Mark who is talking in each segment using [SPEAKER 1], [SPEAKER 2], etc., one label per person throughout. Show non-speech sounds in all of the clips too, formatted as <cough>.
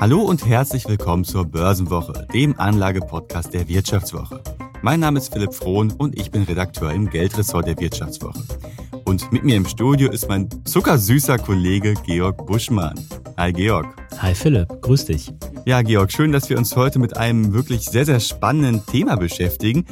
[SPEAKER 1] Hallo und herzlich willkommen zur Börsenwoche, dem Anlagepodcast der Wirtschaftswoche. Mein Name ist Philipp Frohn und ich bin Redakteur im Geldressort der Wirtschaftswoche. Und mit mir im Studio ist mein zuckersüßer Kollege Georg Buschmann. Hi Georg.
[SPEAKER 2] Hi Philipp, grüß dich.
[SPEAKER 1] Ja, Georg, schön, dass wir uns heute mit einem wirklich sehr, sehr spannenden Thema beschäftigen.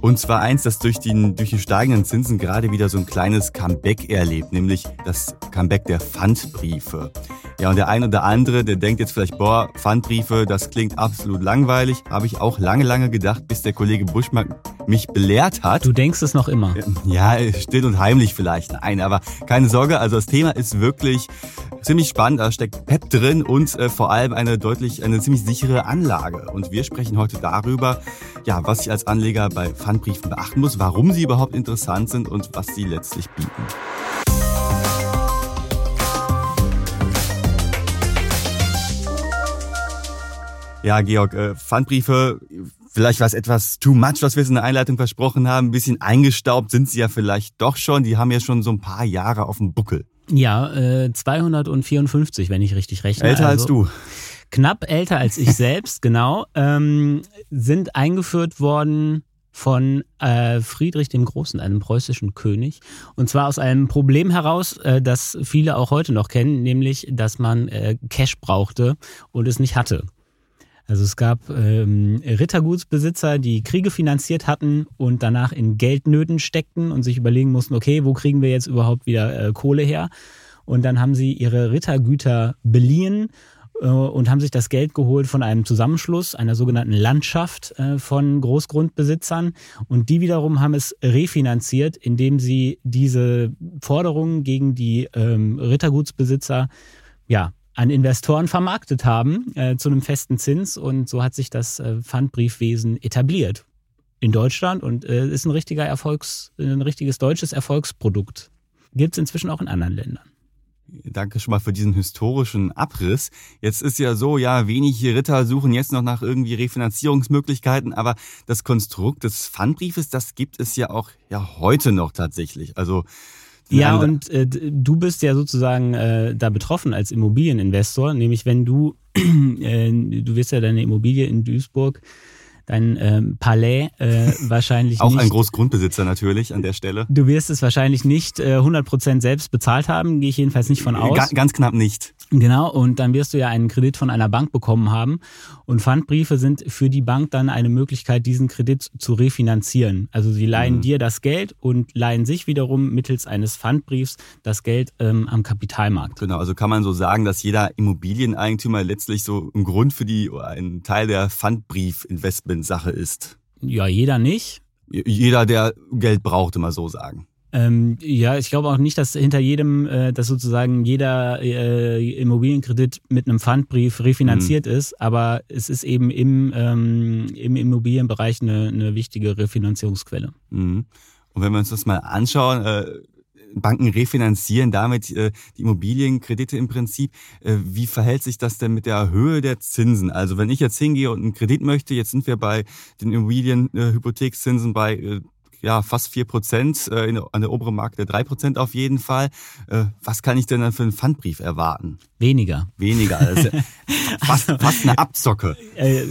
[SPEAKER 1] Und zwar eins, das durch, die, durch die steigenden Zinsen gerade wieder so ein kleines Comeback erlebt, nämlich das Comeback der Pfandbriefe. Ja, und der eine oder andere, der denkt jetzt vielleicht, boah, Pfandbriefe, das klingt absolut langweilig. Habe ich auch lange, lange gedacht, bis der Kollege Buschmann mich belehrt hat.
[SPEAKER 2] Du denkst es noch immer.
[SPEAKER 1] Ja, still und heimlich vielleicht. Nein, aber keine Sorge, also das Thema ist wirklich ziemlich spannend. Da steckt Pep drin und äh, vor allem eine deutlich, eine ziemlich sichere Anlage. Und wir sprechen heute darüber, ja, was ich als Anleger bei Pfandbriefen beachten muss, warum sie überhaupt interessant sind und was sie letztlich bieten. Ja, Georg, äh, Pfandbriefe, vielleicht war es etwas too much, was wir in der Einleitung versprochen haben. Ein bisschen eingestaubt sind sie ja vielleicht doch schon. Die haben ja schon so ein paar Jahre auf dem Buckel.
[SPEAKER 2] Ja, äh, 254, wenn ich richtig rechne.
[SPEAKER 1] Älter also, als du.
[SPEAKER 2] Knapp älter als ich <laughs> selbst, genau. Ähm, sind eingeführt worden von äh, Friedrich dem Großen, einem preußischen König. Und zwar aus einem Problem heraus, äh, das viele auch heute noch kennen, nämlich, dass man äh, Cash brauchte und es nicht hatte. Also es gab ähm, Rittergutsbesitzer, die Kriege finanziert hatten und danach in Geldnöten steckten und sich überlegen mussten, okay, wo kriegen wir jetzt überhaupt wieder äh, Kohle her? Und dann haben sie ihre Rittergüter beliehen äh, und haben sich das Geld geholt von einem Zusammenschluss, einer sogenannten Landschaft äh, von Großgrundbesitzern. Und die wiederum haben es refinanziert, indem sie diese Forderungen gegen die ähm, Rittergutsbesitzer ja, an Investoren vermarktet haben äh, zu einem festen Zins und so hat sich das äh, Pfandbriefwesen etabliert in Deutschland und äh, ist ein richtiger Erfolgs, ein richtiges deutsches Erfolgsprodukt. Gibt es inzwischen auch in anderen Ländern.
[SPEAKER 1] Danke schon mal für diesen historischen Abriss. Jetzt ist ja so, ja, wenige Ritter suchen jetzt noch nach irgendwie Refinanzierungsmöglichkeiten, aber das Konstrukt des Pfandbriefes, das gibt es ja auch ja heute noch tatsächlich. Also
[SPEAKER 2] ja, und äh, du bist ja sozusagen äh, da betroffen als Immobilieninvestor, nämlich wenn du, <clears throat> äh, du wirst ja deine Immobilie in Duisburg dein ähm, Palais äh, <laughs> wahrscheinlich
[SPEAKER 1] Auch
[SPEAKER 2] nicht.
[SPEAKER 1] ein Großgrundbesitzer natürlich an der Stelle.
[SPEAKER 2] Du wirst es wahrscheinlich nicht äh, 100% selbst bezahlt haben, gehe ich jedenfalls nicht von aus.
[SPEAKER 1] Ga ganz knapp nicht.
[SPEAKER 2] Genau, und dann wirst du ja einen Kredit von einer Bank bekommen haben. Und Pfandbriefe sind für die Bank dann eine Möglichkeit, diesen Kredit zu refinanzieren. Also sie leihen mhm. dir das Geld und leihen sich wiederum mittels eines Pfandbriefs das Geld ähm, am Kapitalmarkt.
[SPEAKER 1] Genau, also kann man so sagen, dass jeder Immobilieneigentümer letztlich so ein Grund für die, oder ein Teil der Pfandbrief-Investment-Sache ist.
[SPEAKER 2] Ja, jeder nicht.
[SPEAKER 1] Jeder, der Geld braucht, immer so sagen.
[SPEAKER 2] Ähm, ja, ich glaube auch nicht, dass hinter jedem, äh, dass sozusagen jeder äh, Immobilienkredit mit einem Pfandbrief refinanziert mhm. ist, aber es ist eben im, ähm, im Immobilienbereich eine, eine wichtige Refinanzierungsquelle.
[SPEAKER 1] Mhm. Und wenn wir uns das mal anschauen, äh, Banken refinanzieren damit äh, die Immobilienkredite im Prinzip. Äh, wie verhält sich das denn mit der Höhe der Zinsen? Also wenn ich jetzt hingehe und einen Kredit möchte, jetzt sind wir bei den Immobilienhypothekszinsen äh, bei ja, fast vier Prozent, äh, an der oberen Marke drei Prozent auf jeden Fall. Äh, was kann ich denn dann für einen Pfandbrief erwarten?
[SPEAKER 2] Weniger.
[SPEAKER 1] Weniger. Also <laughs> fast, fast eine Abzocke.
[SPEAKER 2] Äh,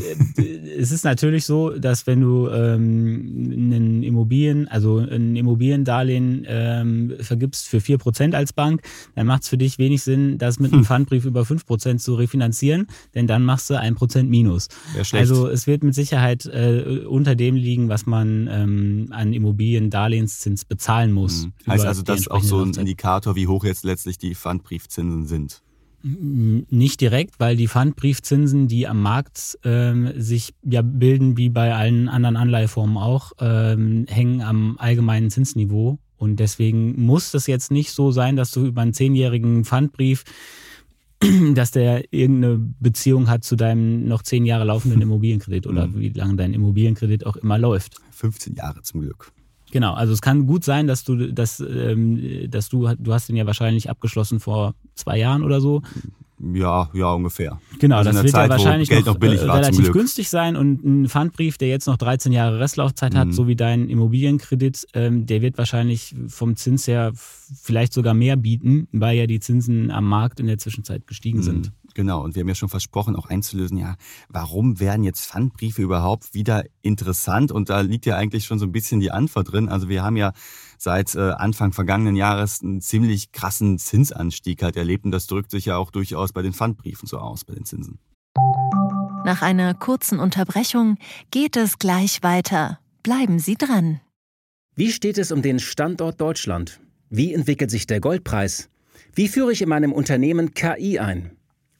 [SPEAKER 2] es ist natürlich so, dass wenn du ähm, einen Immobilien, also ein Immobiliendarlehen ähm, vergibst für vier Prozent als Bank, dann macht es für dich wenig Sinn, das mit einem hm. Pfandbrief über fünf Prozent zu refinanzieren, denn dann machst du ein Prozent minus. Also es wird mit Sicherheit äh, unter dem liegen, was man ähm, an Immobiliendarlehenszins bezahlen muss.
[SPEAKER 1] Mhm. Heißt also, das ist auch so ein Indikator, wie hoch jetzt letztlich die Pfandbriefzinsen sind?
[SPEAKER 2] Nicht direkt, weil die Pfandbriefzinsen, die am Markt ähm, sich ja bilden, wie bei allen anderen Anleiheformen auch, ähm, hängen am allgemeinen Zinsniveau. Und deswegen muss es jetzt nicht so sein, dass du über einen zehnjährigen Pfandbrief, <clears throat> dass der irgendeine Beziehung hat zu deinem noch zehn Jahre laufenden <laughs> Immobilienkredit oder mhm. wie lange dein Immobilienkredit auch immer läuft.
[SPEAKER 1] 15 Jahre zum Glück.
[SPEAKER 2] Genau, also es kann gut sein, dass du, dass, ähm, dass du, du hast den ja wahrscheinlich abgeschlossen vor zwei Jahren oder so.
[SPEAKER 1] Ja, ja, ungefähr.
[SPEAKER 2] Genau, also das wird Zeit, ja wahrscheinlich noch, noch äh, relativ günstig sein und ein Pfandbrief, der jetzt noch 13 Jahre Restlaufzeit hat, mhm. so wie dein Immobilienkredit, ähm, der wird wahrscheinlich vom Zins her vielleicht sogar mehr bieten, weil ja die Zinsen am Markt in der Zwischenzeit gestiegen mhm. sind.
[SPEAKER 1] Genau, und wir haben ja schon versprochen, auch einzulösen, ja, warum werden jetzt Pfandbriefe überhaupt wieder interessant? Und da liegt ja eigentlich schon so ein bisschen die Antwort drin. Also wir haben ja seit äh, Anfang vergangenen Jahres einen ziemlich krassen Zinsanstieg halt erlebt und das drückt sich ja auch durchaus bei den Pfandbriefen so aus, bei den Zinsen.
[SPEAKER 3] Nach einer kurzen Unterbrechung geht es gleich weiter. Bleiben Sie dran.
[SPEAKER 4] Wie steht es um den Standort Deutschland? Wie entwickelt sich der Goldpreis? Wie führe ich in meinem Unternehmen KI ein?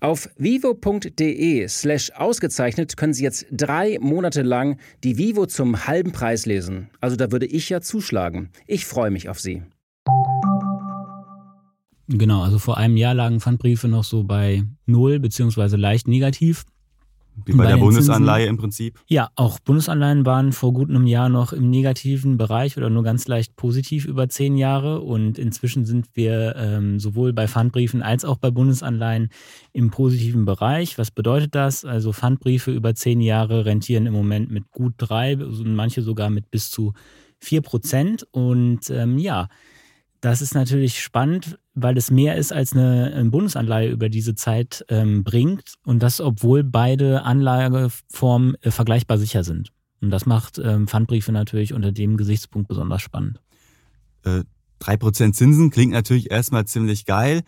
[SPEAKER 4] Auf vivo.de slash ausgezeichnet können Sie jetzt drei Monate lang die Vivo zum halben Preis lesen. Also da würde ich ja zuschlagen. Ich freue mich auf Sie.
[SPEAKER 2] Genau, also vor einem Jahr lagen Pfandbriefe noch so bei null beziehungsweise leicht negativ.
[SPEAKER 1] Wie bei, bei der Bundesanleihe Zinsen, im Prinzip?
[SPEAKER 2] Ja, auch Bundesanleihen waren vor gut einem Jahr noch im negativen Bereich oder nur ganz leicht positiv über zehn Jahre. Und inzwischen sind wir ähm, sowohl bei Pfandbriefen als auch bei Bundesanleihen im positiven Bereich. Was bedeutet das? Also Pfandbriefe über zehn Jahre rentieren im Moment mit gut drei, manche sogar mit bis zu vier Prozent. Und ähm, ja, das ist natürlich spannend, weil es mehr ist, als eine Bundesanleihe über diese Zeit ähm, bringt. Und das, obwohl beide Anlageformen äh, vergleichbar sicher sind. Und das macht ähm, Pfandbriefe natürlich unter dem Gesichtspunkt besonders spannend.
[SPEAKER 1] Äh, 3% Zinsen klingt natürlich erstmal ziemlich geil,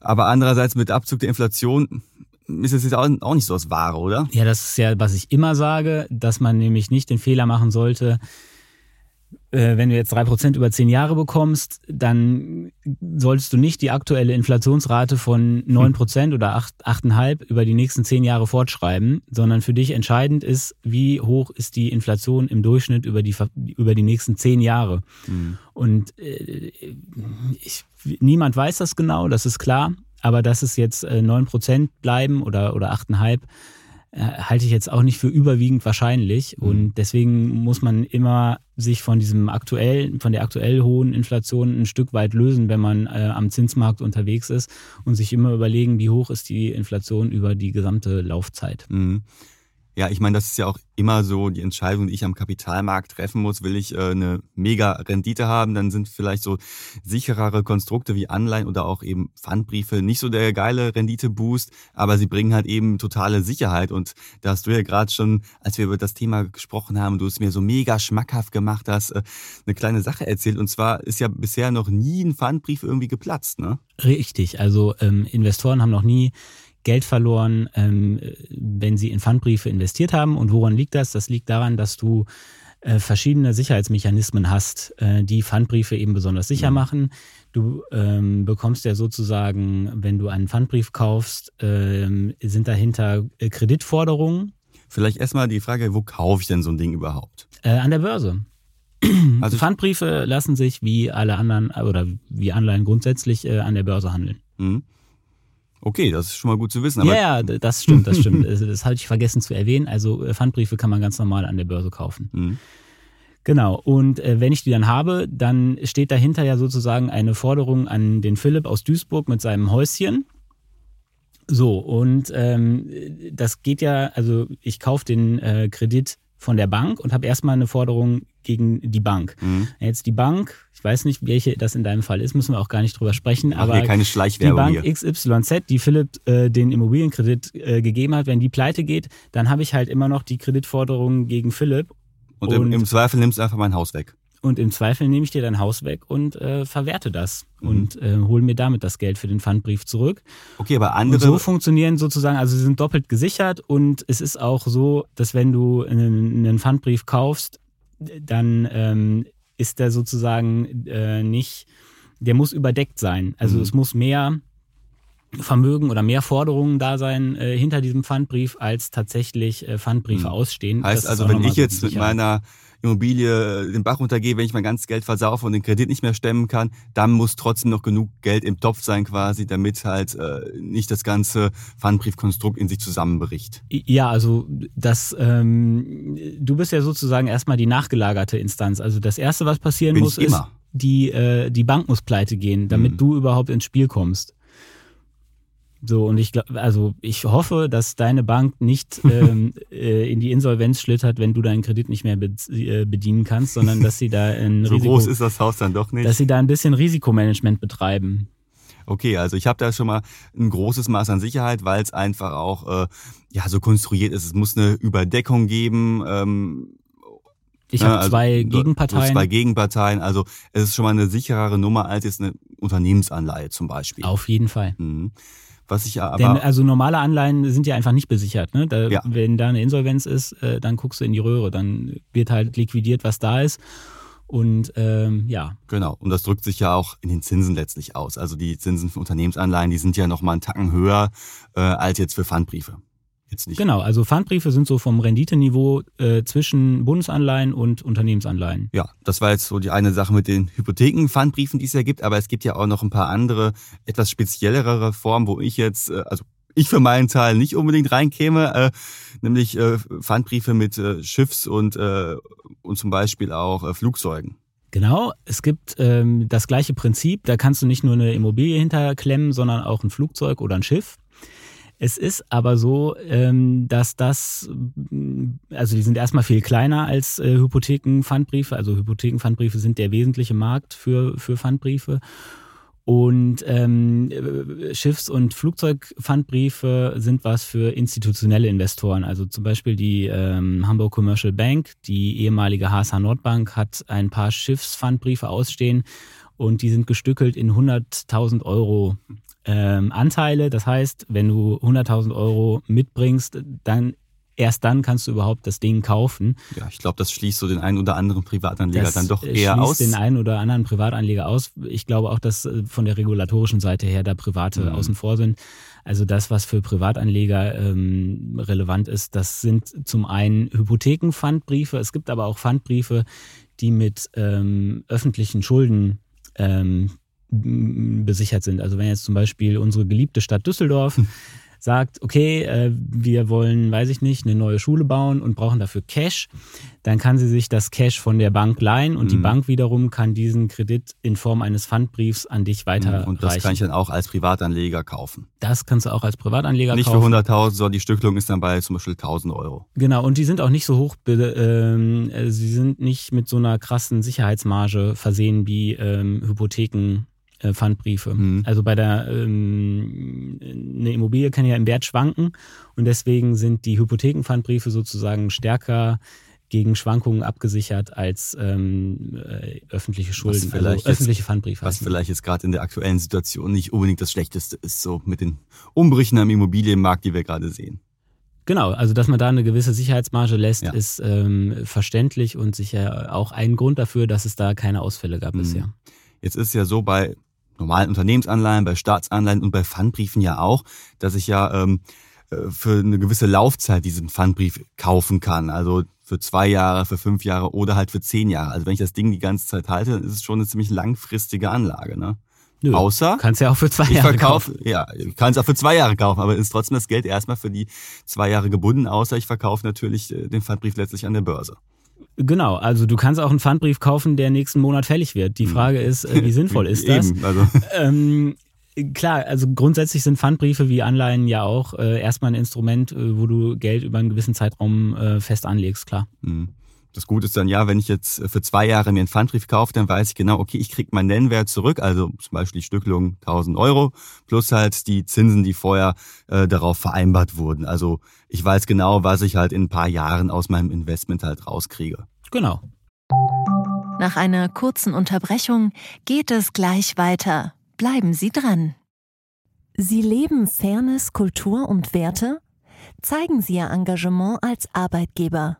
[SPEAKER 1] aber andererseits mit Abzug der Inflation ist es jetzt auch nicht so das Wahre, oder?
[SPEAKER 2] Ja, das ist ja, was ich immer sage, dass man nämlich nicht den Fehler machen sollte, wenn du jetzt drei Prozent über zehn Jahre bekommst, dann solltest du nicht die aktuelle Inflationsrate von neun Prozent oder acht, achteinhalb über die nächsten zehn Jahre fortschreiben, sondern für dich entscheidend ist, wie hoch ist die Inflation im Durchschnitt über die, über die nächsten zehn Jahre. Mhm. Und äh, ich, niemand weiß das genau, das ist klar, aber dass es jetzt äh, neun Prozent bleiben oder, oder achteinhalb, äh, halte ich jetzt auch nicht für überwiegend wahrscheinlich. Mhm. Und deswegen muss man immer sich von diesem aktuell, von der aktuell hohen Inflation ein Stück weit lösen, wenn man äh, am Zinsmarkt unterwegs ist und sich immer überlegen, wie hoch ist die Inflation über die gesamte Laufzeit.
[SPEAKER 1] Mhm. Ja, ich meine, das ist ja auch immer so die Entscheidung, die ich am Kapitalmarkt treffen muss. Will ich äh, eine mega Rendite haben, dann sind vielleicht so sicherere Konstrukte wie Anleihen oder auch eben Pfandbriefe nicht so der geile Renditeboost, aber sie bringen halt eben totale Sicherheit. Und da hast du ja gerade schon, als wir über das Thema gesprochen haben, du es mir so mega schmackhaft gemacht hast, äh, eine kleine Sache erzählt. Und zwar ist ja bisher noch nie ein Pfandbrief irgendwie geplatzt, ne?
[SPEAKER 2] Richtig. Also ähm, Investoren haben noch nie Geld verloren, ähm, wenn sie in Pfandbriefe investiert haben. Und woran liegt das? Das liegt daran, dass du äh, verschiedene Sicherheitsmechanismen hast, äh, die Pfandbriefe eben besonders sicher mhm. machen. Du ähm, bekommst ja sozusagen, wenn du einen Pfandbrief kaufst, ähm, sind dahinter äh, Kreditforderungen.
[SPEAKER 1] Vielleicht erstmal die Frage, wo kaufe ich denn so ein Ding überhaupt?
[SPEAKER 2] Äh, an der Börse. <clears throat> Also Pfandbriefe lassen sich wie alle anderen oder wie Anleihen grundsätzlich äh, an der Börse handeln. Mhm.
[SPEAKER 1] Okay, das ist schon mal gut zu wissen.
[SPEAKER 2] ja, ja, das stimmt, das stimmt. das, das hatte ich vergessen zu erwähnen. Also äh, Pfandbriefe kann man ganz normal an der Börse kaufen. Mhm. Genau, und äh, wenn ich die dann habe, dann steht dahinter ja sozusagen eine Forderung an den Philipp aus Duisburg mit seinem Häuschen. So, und ähm, das geht ja, also ich kaufe den äh, Kredit von der Bank und habe erstmal eine Forderung gegen die Bank. Mhm. Jetzt die Bank, ich weiß nicht, welche das in deinem Fall ist, müssen wir auch gar nicht drüber sprechen, Mach aber
[SPEAKER 1] keine die
[SPEAKER 2] Bank hier. XYZ, die Philipp äh, den Immobilienkredit äh, gegeben hat, wenn die pleite geht, dann habe ich halt immer noch die Kreditforderung gegen Philipp.
[SPEAKER 1] Und, und im, im Zweifel nimmst du einfach mein Haus weg.
[SPEAKER 2] Und im Zweifel nehme ich dir dein Haus weg und äh, verwerte das mhm. und äh, hole mir damit das Geld für den Pfandbrief zurück.
[SPEAKER 1] Okay, aber andere.
[SPEAKER 2] Und so funktionieren sozusagen, also sie sind doppelt gesichert und es ist auch so, dass wenn du einen, einen Pfandbrief kaufst, dann ähm, ist der sozusagen äh, nicht, der muss überdeckt sein. Also mhm. es muss mehr Vermögen oder mehr Forderungen da sein äh, hinter diesem Pfandbrief, als tatsächlich äh, Pfandbriefe hm. ausstehen.
[SPEAKER 1] Heißt also, wenn ich jetzt mit meiner Immobilie äh, den Bach runtergehe, wenn ich mein ganzes Geld versaufe und den Kredit nicht mehr stemmen kann, dann muss trotzdem noch genug Geld im Topf sein quasi, damit halt äh, nicht das ganze Pfandbriefkonstrukt in sich zusammenbricht.
[SPEAKER 2] Ja, also das, ähm, du bist ja sozusagen erstmal die nachgelagerte Instanz. Also das Erste, was passieren
[SPEAKER 1] Bin
[SPEAKER 2] muss, ist, die, äh, die Bank muss pleite gehen, damit mhm. du überhaupt ins Spiel kommst. So, und ich glaube, also ich hoffe, dass deine Bank nicht <laughs> ähm, äh, in die Insolvenz schlittert, wenn du deinen Kredit nicht mehr be äh, bedienen kannst, sondern dass sie da ein <laughs>
[SPEAKER 1] so
[SPEAKER 2] Risiko,
[SPEAKER 1] groß ist das Haus dann doch nicht.
[SPEAKER 2] Dass sie da ein bisschen Risikomanagement betreiben.
[SPEAKER 1] Okay, also ich habe da schon mal ein großes Maß an Sicherheit, weil es einfach auch äh, ja so konstruiert ist. Es muss eine Überdeckung geben. Ähm,
[SPEAKER 2] ich habe also zwei Gegenparteien.
[SPEAKER 1] Zwei Gegenparteien. Also es ist schon mal eine sicherere Nummer als jetzt eine Unternehmensanleihe zum Beispiel.
[SPEAKER 2] Auf jeden Fall.
[SPEAKER 1] Mhm. Was ich aber
[SPEAKER 2] Denn also normale Anleihen sind ja einfach nicht besichert. Ne? Da, ja. Wenn da eine Insolvenz ist, äh, dann guckst du in die Röhre. Dann wird halt liquidiert, was da ist. Und ähm, ja.
[SPEAKER 1] Genau. Und das drückt sich ja auch in den Zinsen letztlich aus. Also die Zinsen für Unternehmensanleihen, die sind ja noch mal einen Tacken höher äh, als jetzt für Pfandbriefe
[SPEAKER 2] jetzt nicht. Genau, also Pfandbriefe sind so vom Renditeniveau äh, zwischen Bundesanleihen und Unternehmensanleihen.
[SPEAKER 1] Ja, das war jetzt so die eine Sache mit den Hypotheken-Pfandbriefen, die es ja gibt, aber es gibt ja auch noch ein paar andere, etwas speziellere Formen, wo ich jetzt, äh, also ich für meinen Teil nicht unbedingt reinkäme, äh, nämlich äh, Pfandbriefe mit äh, Schiffs- und, äh, und zum Beispiel auch äh, Flugzeugen.
[SPEAKER 2] Genau, es gibt ähm, das gleiche Prinzip. Da kannst du nicht nur eine Immobilie hinterklemmen, sondern auch ein Flugzeug oder ein Schiff. Es ist aber so, ähm, dass das, also die sind erstmal viel kleiner als äh, Hypothekenpfandbriefe. Also Hypothekenpfandbriefe sind der wesentliche Markt für, für Pfandbriefe. Und ähm, Schiffs- und Flugzeugpfandbriefe sind was für institutionelle Investoren. Also zum Beispiel die ähm, Hamburg Commercial Bank, die ehemalige HSH Nordbank, hat ein paar Schiffspfandbriefe ausstehen und die sind gestückelt in 100.000 Euro ähm, Anteile. Das heißt, wenn du 100.000 Euro mitbringst, dann erst dann kannst du überhaupt das Ding kaufen.
[SPEAKER 1] Ja, ich glaube, das schließt so den einen oder anderen Privatanleger
[SPEAKER 2] das
[SPEAKER 1] dann doch eher schließt aus.
[SPEAKER 2] den einen oder anderen Privatanleger aus. Ich glaube auch, dass äh, von der regulatorischen Seite her da Private mhm. außen vor sind. Also das, was für Privatanleger ähm, relevant ist, das sind zum einen Hypothekenpfandbriefe. Es gibt aber auch Pfandbriefe, die mit ähm, öffentlichen Schulden ähm, besichert sind. Also wenn jetzt zum Beispiel unsere geliebte Stadt Düsseldorf hm. sagt, okay, äh, wir wollen, weiß ich nicht, eine neue Schule bauen und brauchen dafür Cash, dann kann sie sich das Cash von der Bank leihen und mhm. die Bank wiederum kann diesen Kredit in Form eines Pfandbriefs an dich weiterreichen.
[SPEAKER 1] Und das kann ich dann auch als Privatanleger kaufen.
[SPEAKER 2] Das kannst du auch als Privatanleger
[SPEAKER 1] nicht
[SPEAKER 2] kaufen.
[SPEAKER 1] Nicht für 100.000, sondern die Stückelung ist dann bei zum Beispiel 1.000 Euro.
[SPEAKER 2] Genau, und die sind auch nicht so hoch, ähm, sie sind nicht mit so einer krassen Sicherheitsmarge versehen wie ähm, Hypotheken äh, Pfandbriefe. Mhm. Also bei der ähm, eine Immobilie kann ja im Wert schwanken und deswegen sind die Hypothekenpfandbriefe sozusagen stärker gegen Schwankungen abgesichert als ähm, äh, öffentliche Schulden,
[SPEAKER 1] also öffentliche Pfandbriefe. Was vielleicht jetzt gerade in der aktuellen Situation nicht unbedingt das Schlechteste ist, so mit den Umbrüchen am Immobilienmarkt, die wir gerade sehen.
[SPEAKER 2] Genau, also dass man da eine gewisse Sicherheitsmarge lässt, ja. ist ähm, verständlich und sicher auch ein Grund dafür, dass es da keine Ausfälle gab mhm. bisher.
[SPEAKER 1] Jetzt ist ja so bei normalen Unternehmensanleihen, bei Staatsanleihen und bei Pfandbriefen ja auch, dass ich ja ähm, äh, für eine gewisse Laufzeit diesen Pfandbrief kaufen kann. Also für zwei Jahre, für fünf Jahre oder halt für zehn Jahre. Also wenn ich das Ding die ganze Zeit halte, dann ist es schon eine ziemlich langfristige Anlage. Ne?
[SPEAKER 2] Nö, Außer kannst ja auch für zwei Jahre
[SPEAKER 1] kaufen. Ja, ich kann es auch für zwei Jahre kaufen, aber ist trotzdem das Geld erstmal für die zwei Jahre gebunden, außer ich verkaufe natürlich äh, den Pfandbrief letztlich an der Börse.
[SPEAKER 2] Genau, also du kannst auch einen Pfandbrief kaufen, der nächsten Monat fällig wird. Die hm. Frage ist, äh, wie sinnvoll <laughs> ist das? Eben, also. ähm, klar, also grundsätzlich sind Pfandbriefe wie Anleihen ja auch äh, erstmal ein Instrument, äh, wo du Geld über einen gewissen Zeitraum äh, fest anlegst, klar.
[SPEAKER 1] Mhm. Das Gute ist dann ja, wenn ich jetzt für zwei Jahre mir einen Pfandbrief kaufe, dann weiß ich genau, okay, ich kriege meinen Nennwert zurück, also zum Beispiel die Stückelung 1000 Euro, plus halt die Zinsen, die vorher äh, darauf vereinbart wurden. Also ich weiß genau, was ich halt in ein paar Jahren aus meinem Investment halt rauskriege.
[SPEAKER 2] Genau.
[SPEAKER 3] Nach einer kurzen Unterbrechung geht es gleich weiter. Bleiben Sie dran. Sie leben Fairness, Kultur und Werte? Zeigen Sie Ihr Engagement als Arbeitgeber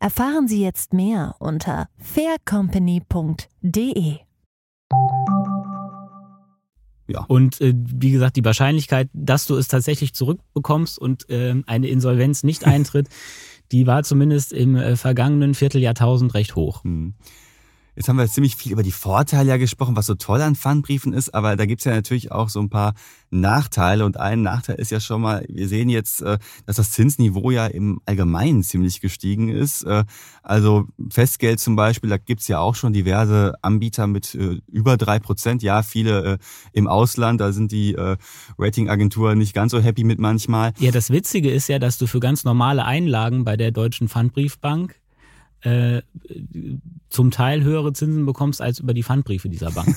[SPEAKER 3] Erfahren Sie jetzt mehr unter faircompany.de.
[SPEAKER 2] Ja. Und äh, wie gesagt, die Wahrscheinlichkeit, dass du es tatsächlich zurückbekommst und äh, eine Insolvenz nicht <laughs> eintritt, die war zumindest im äh, vergangenen Vierteljahrtausend recht hoch. Hm.
[SPEAKER 1] Jetzt haben wir ziemlich viel über die Vorteile ja gesprochen, was so toll an Pfandbriefen ist, aber da gibt's ja natürlich auch so ein paar Nachteile. Und ein Nachteil ist ja schon mal, wir sehen jetzt, äh, dass das Zinsniveau ja im Allgemeinen ziemlich gestiegen ist. Äh, also Festgeld zum Beispiel, da gibt's ja auch schon diverse Anbieter mit äh, über drei Prozent. Ja, viele im Ausland, da sind die Ratingagenturen nicht ganz so happy mit manchmal.
[SPEAKER 2] Ja, das Witzige ist ja, dass du für ganz normale Einlagen bei der Deutschen Pfandbriefbank äh, zum Teil höhere Zinsen bekommst als über die Pfandbriefe dieser Bank.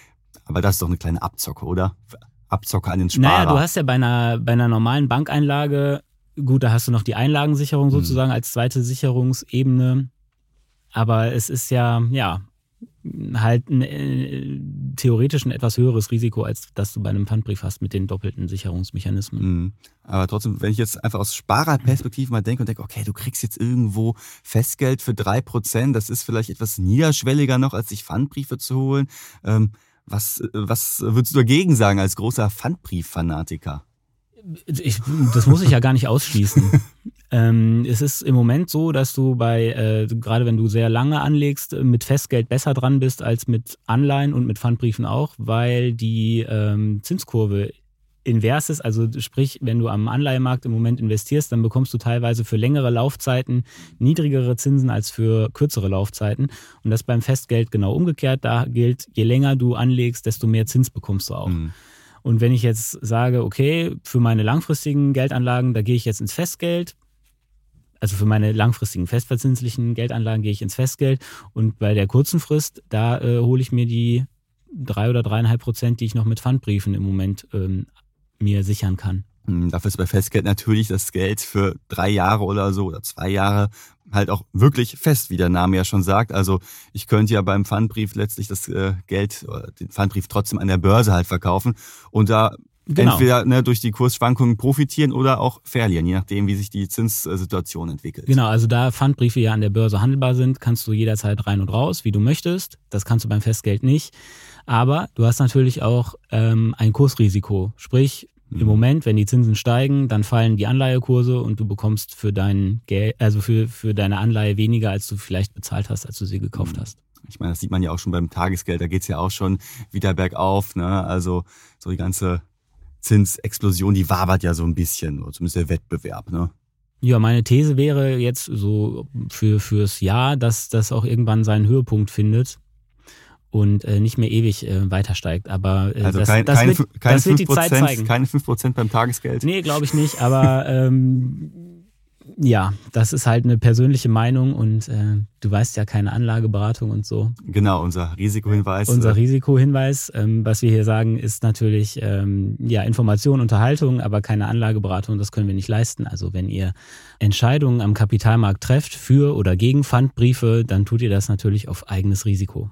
[SPEAKER 2] <laughs>
[SPEAKER 1] Aber das ist doch eine kleine Abzocke, oder? Abzocke an den Sparer.
[SPEAKER 2] Naja, du hast ja bei einer, bei einer normalen Bankeinlage, gut, da hast du noch die Einlagensicherung hm. sozusagen hm. als zweite Sicherungsebene. Aber es ist ja, ja, halt ein, äh, theoretisch ein etwas höheres Risiko, als das du bei einem Pfandbrief hast mit den doppelten Sicherungsmechanismen.
[SPEAKER 1] Mhm. Aber trotzdem, wenn ich jetzt einfach aus Sparerperspektive mal denke und denke, okay, du kriegst jetzt irgendwo Festgeld für drei Prozent, das ist vielleicht etwas niederschwelliger noch, als sich Pfandbriefe zu holen. Ähm, was, was würdest du dagegen sagen als großer Pfandbrief-Fanatiker?
[SPEAKER 2] Ich, das muss ich ja gar nicht ausschließen. <laughs> ähm, es ist im Moment so, dass du bei, äh, gerade wenn du sehr lange anlegst, mit Festgeld besser dran bist als mit Anleihen und mit Pfandbriefen auch, weil die ähm, Zinskurve invers ist. Also sprich, wenn du am Anleihemarkt im Moment investierst, dann bekommst du teilweise für längere Laufzeiten niedrigere Zinsen als für kürzere Laufzeiten. Und das beim Festgeld genau umgekehrt. Da gilt, je länger du anlegst, desto mehr Zins bekommst du auch. Mhm. Und wenn ich jetzt sage, okay, für meine langfristigen Geldanlagen, da gehe ich jetzt ins Festgeld, also für meine langfristigen festverzinslichen Geldanlagen gehe ich ins Festgeld und bei der kurzen Frist, da äh, hole ich mir die drei oder dreieinhalb Prozent, die ich noch mit Pfandbriefen im Moment ähm, mir sichern kann.
[SPEAKER 1] Hm, dafür ist bei Festgeld natürlich das Geld für drei Jahre oder so oder zwei Jahre halt auch wirklich fest, wie der Name ja schon sagt. Also ich könnte ja beim Pfandbrief letztlich das äh, Geld, den Pfandbrief trotzdem an der Börse halt verkaufen und da genau. entweder ne, durch die Kursschwankungen profitieren oder auch verlieren, je nachdem, wie sich die Zinssituation entwickelt.
[SPEAKER 2] Genau, also da Pfandbriefe ja an der Börse handelbar sind, kannst du jederzeit rein und raus, wie du möchtest. Das kannst du beim Festgeld nicht. Aber du hast natürlich auch ähm, ein Kursrisiko. Sprich, im mhm. Moment, wenn die Zinsen steigen, dann fallen die Anleihekurse und du bekommst für dein Geld, also für, für deine Anleihe weniger, als du vielleicht bezahlt hast, als du sie gekauft mhm. hast.
[SPEAKER 1] Ich meine, das sieht man ja auch schon beim Tagesgeld, da geht's ja auch schon wieder bergauf. Ne? Also so die ganze Zinsexplosion, die wabert ja so ein bisschen, oder zumindest der Wettbewerb. Ne?
[SPEAKER 2] Ja, meine These wäre jetzt so für fürs Jahr, dass das auch irgendwann seinen Höhepunkt findet und äh, nicht mehr ewig äh, weiter steigt. Aber
[SPEAKER 1] äh, also das, kein, das, keine, wird, keine das wird die Zeit zeigen. Keine 5% beim Tagesgeld?
[SPEAKER 2] Nee, glaube ich nicht. Aber ähm, ja, das ist halt eine persönliche Meinung und äh, du weißt ja keine Anlageberatung und so.
[SPEAKER 1] Genau, unser Risikohinweis.
[SPEAKER 2] Unser äh, Risikohinweis. Ähm, was wir hier sagen, ist natürlich ähm, ja Information, Unterhaltung, aber keine Anlageberatung. Das können wir nicht leisten. Also wenn ihr Entscheidungen am Kapitalmarkt trefft für oder gegen Pfandbriefe, dann tut ihr das natürlich auf eigenes Risiko.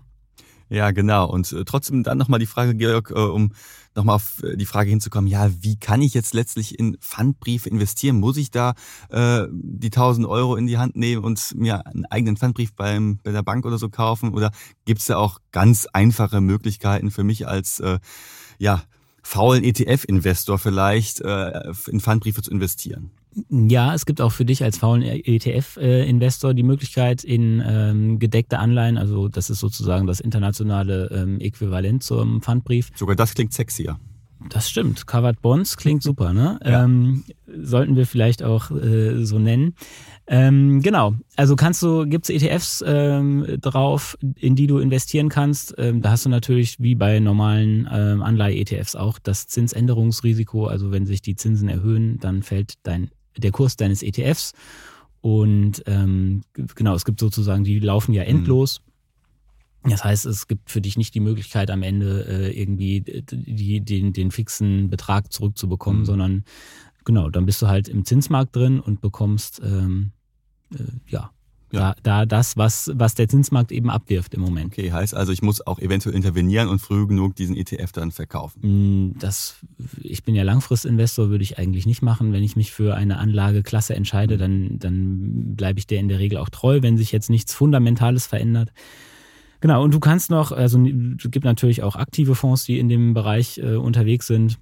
[SPEAKER 1] Ja, genau. Und äh, trotzdem dann nochmal die Frage, Georg, äh, um nochmal auf äh, die Frage hinzukommen, ja, wie kann ich jetzt letztlich in Pfandbriefe investieren? Muss ich da äh, die 1000 Euro in die Hand nehmen und mir einen eigenen Pfandbrief beim, bei der Bank oder so kaufen? Oder gibt es da auch ganz einfache Möglichkeiten für mich als äh, ja, faulen ETF-Investor vielleicht äh, in Pfandbriefe zu investieren?
[SPEAKER 2] Ja, es gibt auch für dich als faulen ETF-Investor die Möglichkeit in ähm, gedeckte Anleihen, also das ist sozusagen das internationale ähm, Äquivalent zum Pfandbrief.
[SPEAKER 1] Sogar das klingt sexier.
[SPEAKER 2] Das stimmt. Covered Bonds klingt super, ne? <laughs> Ja. Ähm, sollten wir vielleicht auch äh, so nennen. Ähm, genau. Also kannst du, gibt's ETFs ähm, drauf, in die du investieren kannst. Ähm, da hast du natürlich wie bei normalen ähm, Anleihe-ETFs auch das Zinsänderungsrisiko. Also wenn sich die Zinsen erhöhen, dann fällt dein der Kurs deines ETFs. Und ähm, genau, es gibt sozusagen, die laufen ja endlos. Das heißt, es gibt für dich nicht die Möglichkeit, am Ende äh, irgendwie die, den, den fixen Betrag zurückzubekommen, mhm. sondern genau, dann bist du halt im Zinsmarkt drin und bekommst ähm, äh, ja ja. Da, da das, was, was der Zinsmarkt eben abwirft im Moment.
[SPEAKER 1] Okay, heißt also, ich muss auch eventuell intervenieren und früh genug diesen ETF dann verkaufen.
[SPEAKER 2] Mm, das, ich bin ja Langfristinvestor, würde ich eigentlich nicht machen. Wenn ich mich für eine Anlageklasse entscheide, mhm. dann, dann bleibe ich der in der Regel auch treu, wenn sich jetzt nichts Fundamentales verändert. Genau, und du kannst noch, also es gibt natürlich auch aktive Fonds, die in dem Bereich äh, unterwegs sind.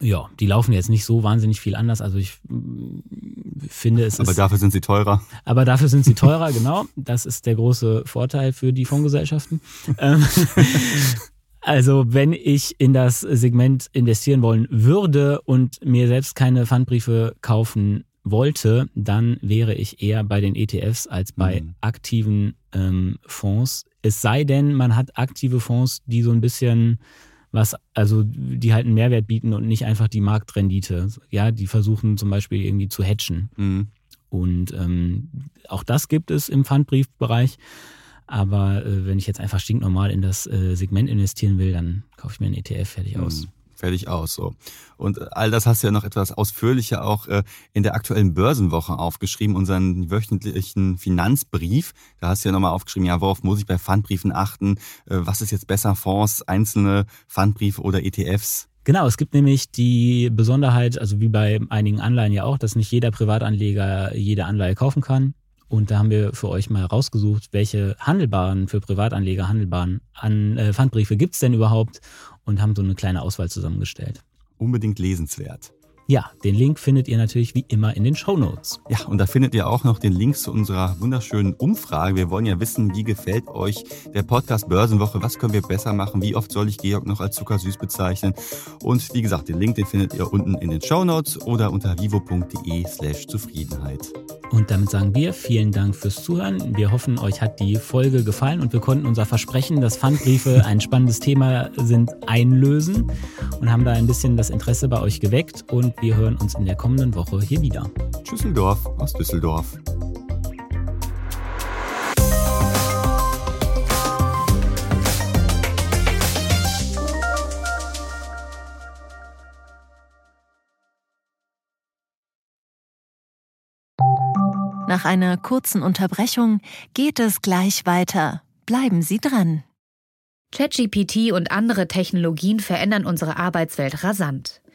[SPEAKER 2] Ja, die laufen jetzt nicht so wahnsinnig viel anders. Also ich mm, finde es.
[SPEAKER 1] Aber ist, dafür sind sie teurer.
[SPEAKER 2] Aber dafür sind sie teurer, <laughs> genau. Das ist der große Vorteil für die Fondsgesellschaften. Ähm, <laughs> also wenn ich in das Segment investieren wollen würde und mir selbst keine Pfandbriefe kaufen wollte, dann wäre ich eher bei den ETFs als bei mhm. aktiven ähm, Fonds. Es sei denn, man hat aktive Fonds, die so ein bisschen was, also die halt einen Mehrwert bieten und nicht einfach die Marktrendite. Ja, die versuchen zum Beispiel irgendwie zu hatchen. Mhm. Und ähm, auch das gibt es im Pfandbriefbereich. Aber äh, wenn ich jetzt einfach stinknormal in das äh, Segment investieren will, dann kaufe ich mir einen ETF fertig aus. Mhm
[SPEAKER 1] fertig aus. So. Und all das hast du ja noch etwas ausführlicher auch äh, in der aktuellen Börsenwoche aufgeschrieben, unseren wöchentlichen Finanzbrief. Da hast du ja nochmal aufgeschrieben, ja, worauf muss ich bei Pfandbriefen achten? Äh, was ist jetzt besser, Fonds, einzelne Pfandbriefe oder ETFs?
[SPEAKER 2] Genau, es gibt nämlich die Besonderheit, also wie bei einigen Anleihen ja auch, dass nicht jeder Privatanleger jede Anleihe kaufen kann. Und da haben wir für euch mal rausgesucht, welche handelbaren, für Privatanleger handelbaren An äh, Pfandbriefe gibt es denn überhaupt und haben so eine kleine Auswahl zusammengestellt.
[SPEAKER 1] Unbedingt lesenswert.
[SPEAKER 2] Ja, den Link findet ihr natürlich wie immer in den Show Notes.
[SPEAKER 1] Ja, und da findet ihr auch noch den Link zu unserer wunderschönen Umfrage. Wir wollen ja wissen, wie gefällt euch der Podcast Börsenwoche? Was können wir besser machen? Wie oft soll ich Georg noch als zuckersüß bezeichnen? Und wie gesagt, den Link, den findet ihr unten in den Show Notes oder unter vivo.de slash Zufriedenheit.
[SPEAKER 2] Und damit sagen wir vielen Dank fürs Zuhören. Wir hoffen, euch hat die Folge gefallen und wir konnten unser Versprechen, dass Pfandbriefe <laughs> ein spannendes Thema sind, einlösen und haben da ein bisschen das Interesse bei euch geweckt. Und wir hören uns in der kommenden Woche hier wieder.
[SPEAKER 1] Tschüsseldorf aus Düsseldorf.
[SPEAKER 3] Nach einer kurzen Unterbrechung geht es gleich weiter. Bleiben Sie dran.
[SPEAKER 5] ChatGPT und andere Technologien verändern unsere Arbeitswelt rasant.